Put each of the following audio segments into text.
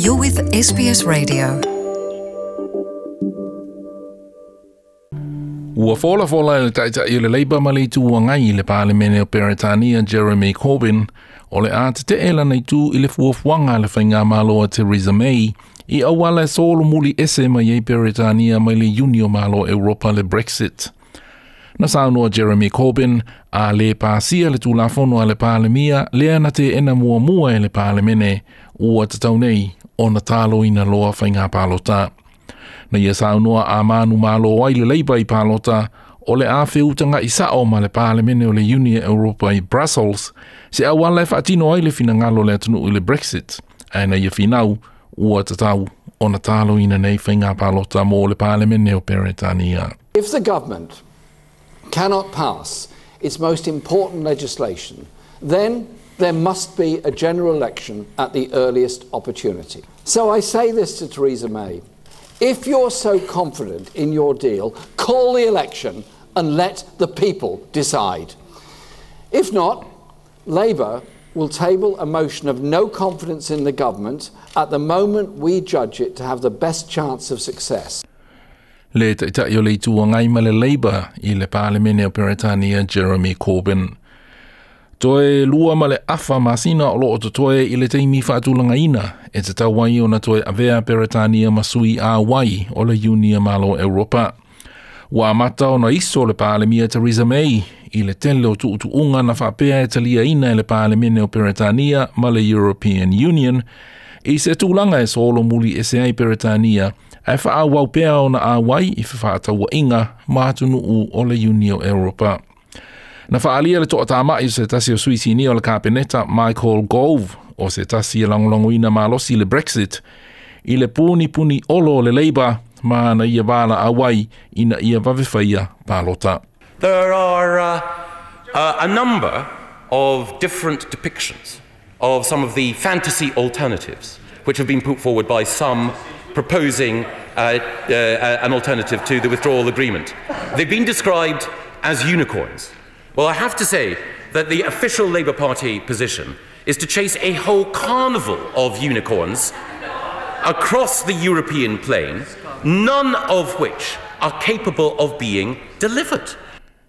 You're with SBS Radio. Ua fola fola le taita i le leiba ma le tu ua ngai le pāle mene o Peretania Jeremy Corbyn o le āte te ela nei tu i le fuafuanga le whainga mālo a Theresa May i awala e solo muli ese ma iei Peretania mai le Union mālo Europa le Brexit. Na saunua Jeremy Corbyn a le pāsia le tu lafono a le pāle mia lea na te ena mua mua e le pāle mene ua te tau nei o na tālo i na loa whai ngā pālota. Na ia sā unua a mānu mālo ai le leipa i pālota, o le āwhi utanga i sa o ma le pālemene o le Unia e Europa i Brussels, se a e wan lai atino ai le fina ngalo le atunu i le Brexit, a na ia whinau ua te tau o na tālo i na nei whai pālota mō le pālemene o Peretania. If the government cannot pass its most important legislation, then there must be a general election at the earliest opportunity. So I say this to Theresa May if you're so confident in your deal, call the election and let the people decide. If not, Labour will table a motion of no confidence in the government at the moment we judge it to have the best chance of success. Le taitaio le ma le Labour i le Parlemene o Britannia Jeremy Corbyn. Toe lua male afa masina o loo toe i le teimi whaatulanga ina e te tawai o na toe avea peretania masui a wai o le Unia Malo Europa. Wa mata o na iso le pālemia Theresa May i le tele o tuutu unga na whapea e talia ina e le pālemine o peretania ma le European Union i se tūlanga e solo muli e se ai peretania e wha a wau pea o na a wai i whaatawa inga mātunu u o le Unia Europa. Europa. Na le toa tāma i se tasi o o le kāpeneta Michael Gove o se tasi e langolongoina mālosi le Brexit i le puni puni olo le Labour ia awai ina ia pālota. There are uh, uh, a number of different depictions of some of the fantasy alternatives which have been put forward by some proposing uh, uh an alternative to the withdrawal agreement. They've been described as unicorns. Well, I have to say that the official Labour Party position is to chase a whole carnival of unicorns across the European plain, none of which are capable of being delivered.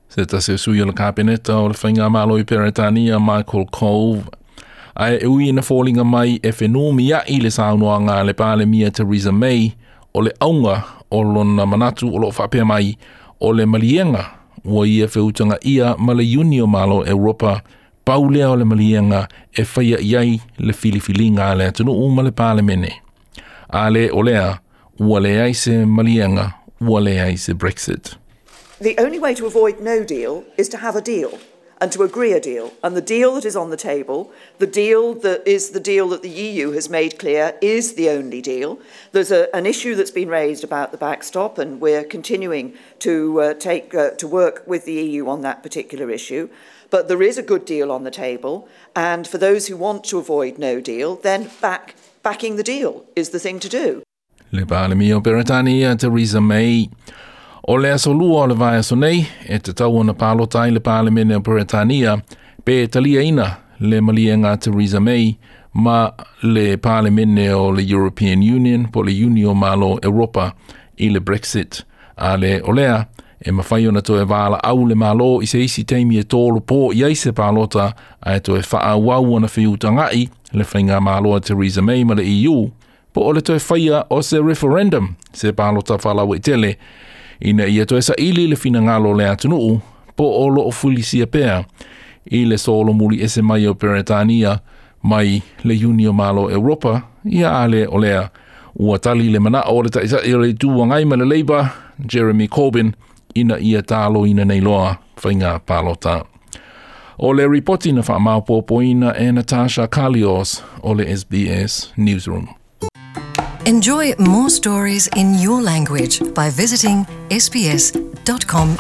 Se tasi sui ala kapeneta o le whainga malo i Peretania, Michael Cove, ai e ui ina fōlinga mai e whenua mia i le saunoanga le pāle mia Theresa May o le aunga o lona manatu o lo whapea mai o le malienga ua ia whiutanga ia ma le unio malo Europa pau lea o le malienga e whaia iai le filifili ngā lea tunu uma le pāle mene. A le olea, ua le se malianga, ua le se Brexit. The only way to avoid no deal is to have a deal. and to agree a deal. And the deal that is on the table, the deal that is the deal that the EU has made clear is the only deal. There's a, an issue that's been raised about the backstop, and we're continuing to uh, take uh, to work with the EU on that particular issue. But there is a good deal on the table, and for those who want to avoid no deal, then back, backing the deal is the thing to do. Liberale Mio Beretania, uh, Theresa May. O le aso lua o le vai aso nei, e te tau ana pālotai le pālemene o Britania, pe e talia ina le malia ngā Theresa May, ma le pālemene o le European Union, po le Unio Malo Europa, i le Brexit. A le olea, e mawhai ona to e wāla au le malo i se isi teimi e tōru pō i aise pālota, a e to e wha au ana whiu tangai, le whai ngā malo a Theresa May ma le EU, po o le to e whaia o se referendum, se pālota whalau i e tele, ina ia toe sa ili le fina ngalo le atunuu po o lo o fulisia pea i le solo muli ese mai o Peretania mai le Unio Malo Europa ia ale olea ua tali le mana o le ta isa ele tu wangai ma le leiba Jeremy Corbyn ina ia talo ina nei loa whainga palota. O le ripoti na wha maa popo ina e Natasha Kalios o le SBS Newsroom. Enjoy more stories in your language by visiting sbs.com.au.